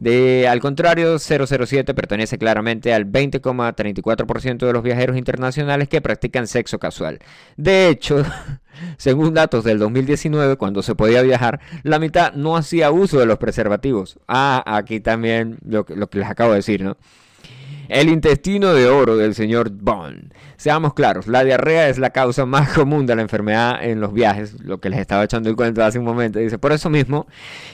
De, al contrario, 007 pertenece claramente al 20,34% de los viajeros internacionales que practican sexo casual. De hecho, según datos del 2019, cuando se podía viajar, la mitad no hacía uso de los preservativos. Ah, aquí también lo, lo que les acabo de decir, ¿no? El intestino de oro del señor Bond. Seamos claros, la diarrea es la causa más común de la enfermedad en los viajes, lo que les estaba echando el cuento hace un momento. Dice, por eso mismo,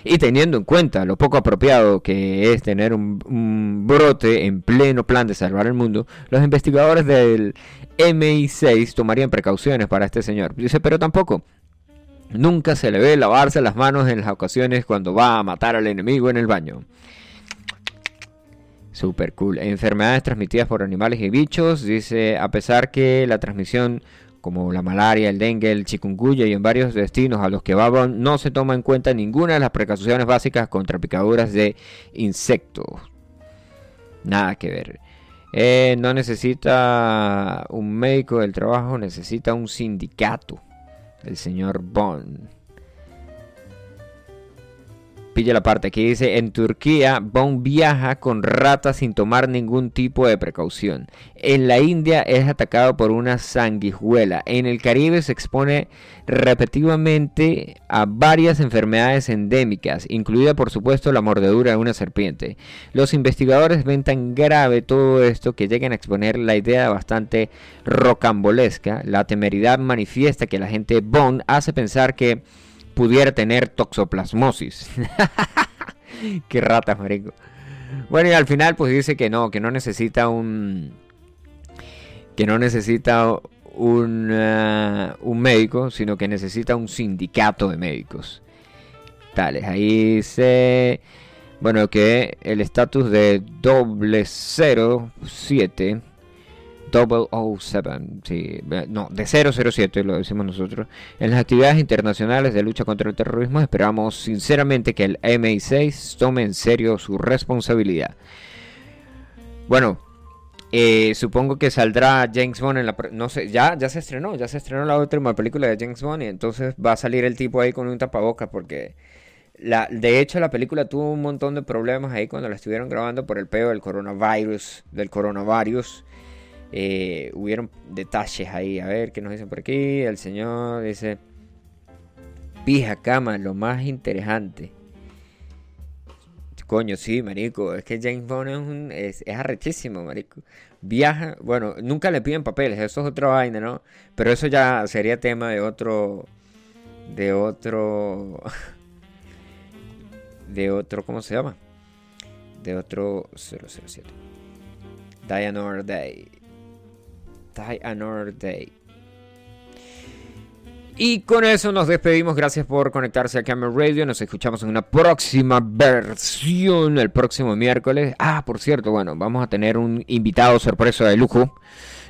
y teniendo en cuenta lo poco apropiado que es tener un, brote en pleno plan de salvar el mundo, los investigadores del MI6 tomarían precauciones para este señor. Dice, pero tampoco Nunca se le ve lavarse las manos en las ocasiones cuando va a matar al enemigo en el baño. Super cool. Enfermedades transmitidas por animales y bichos. Dice, a pesar que la transmisión como la malaria, el dengue, el chikungunya y en varios destinos a los que va no se toma en cuenta ninguna de las precauciones básicas contra picaduras de insectos. Nada que ver. Eh, no necesita un médico del trabajo, necesita un sindicato. El señor Bond. Pilla la parte que dice, en Turquía, Bond viaja con ratas sin tomar ningún tipo de precaución. En la India es atacado por una sanguijuela. En el Caribe se expone repetidamente a varias enfermedades endémicas, incluida por supuesto la mordedura de una serpiente. Los investigadores ven tan grave todo esto que llegan a exponer la idea bastante rocambolesca. La temeridad manifiesta que la gente Bond hace pensar que pudiera tener toxoplasmosis. Qué ratas, marico. Bueno, y al final pues dice que no, que no necesita un... Que no necesita un, uh, un médico, sino que necesita un sindicato de médicos. Tales, ahí dice... Bueno, que el estatus de doble 07 007, sí, no, de 007 lo decimos nosotros. En las actividades internacionales de lucha contra el terrorismo esperamos sinceramente que el MI6 tome en serio su responsabilidad. Bueno, eh, supongo que saldrá James Bond en la... No sé, ya, ya se estrenó, ya se estrenó la última película de James Bond y entonces va a salir el tipo ahí con un tapabocas porque... La, de hecho, la película tuvo un montón de problemas ahí cuando la estuvieron grabando por el peo del coronavirus, del coronavirus. Eh, hubieron detalles ahí. A ver qué nos dicen por aquí. El señor dice: Pija cama, lo más interesante. Coño, sí, marico. Es que James Bond es, arrechísimo, marico. Viaja, bueno, nunca le piden papeles, eso es otra vaina, ¿no? Pero eso ya sería tema de otro. De otro. De otro, ¿cómo se llama? de otro 007. Die Another Day. Die Another Day. Y con eso nos despedimos. Gracias por conectarse a Camera Radio. Nos escuchamos en una próxima versión el próximo miércoles. Ah, por cierto, bueno, vamos a tener un invitado sorpresa de lujo.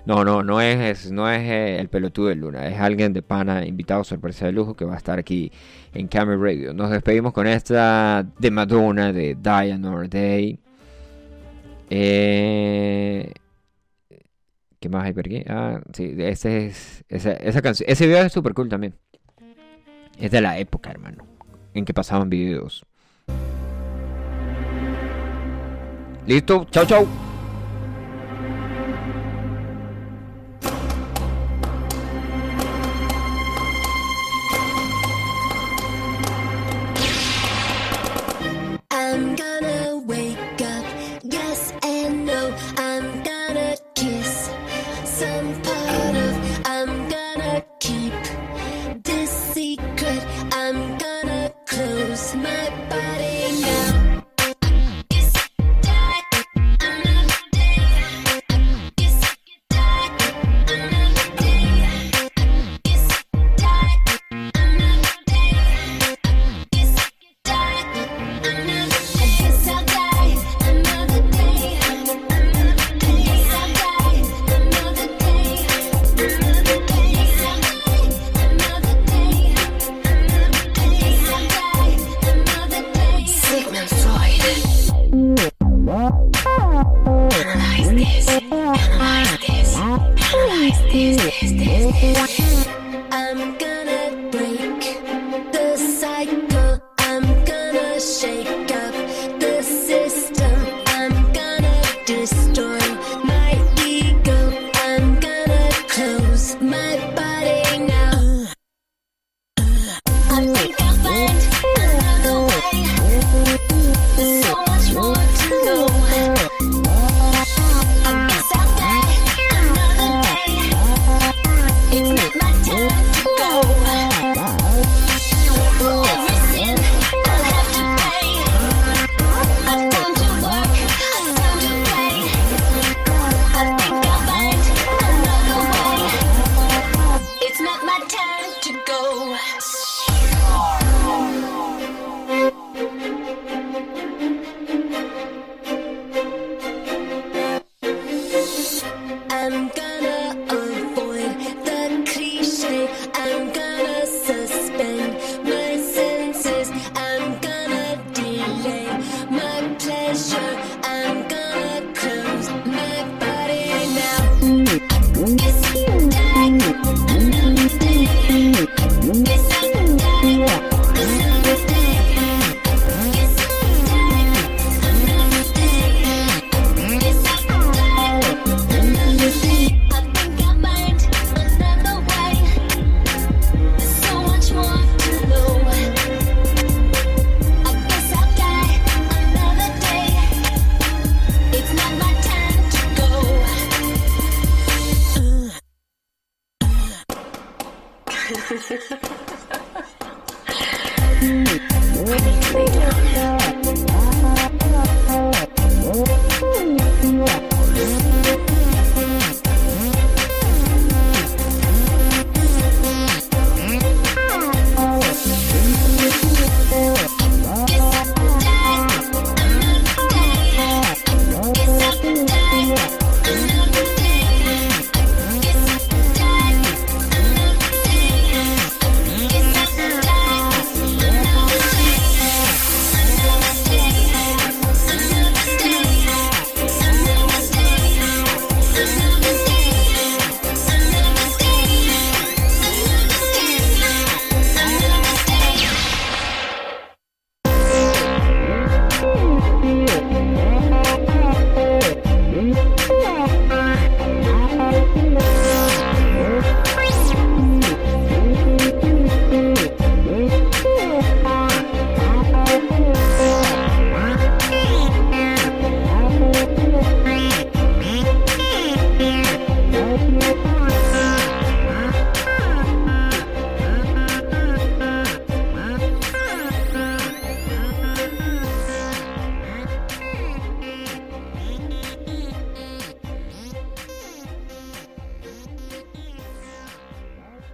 No, no, no es, no es eh, el pelotudo de Luna, es alguien de pana, invitado sorpresa de lujo que va a estar aquí en Camera Radio. Nos despedimos con esta de Madonna de Die Day. Eh, ¿Qué más hay aquí? Ah, sí, ese es, esa, esa canción. Ese video es súper cool también. Es de la época, hermano, en que pasaban videos. Listo, chao, chao. simple.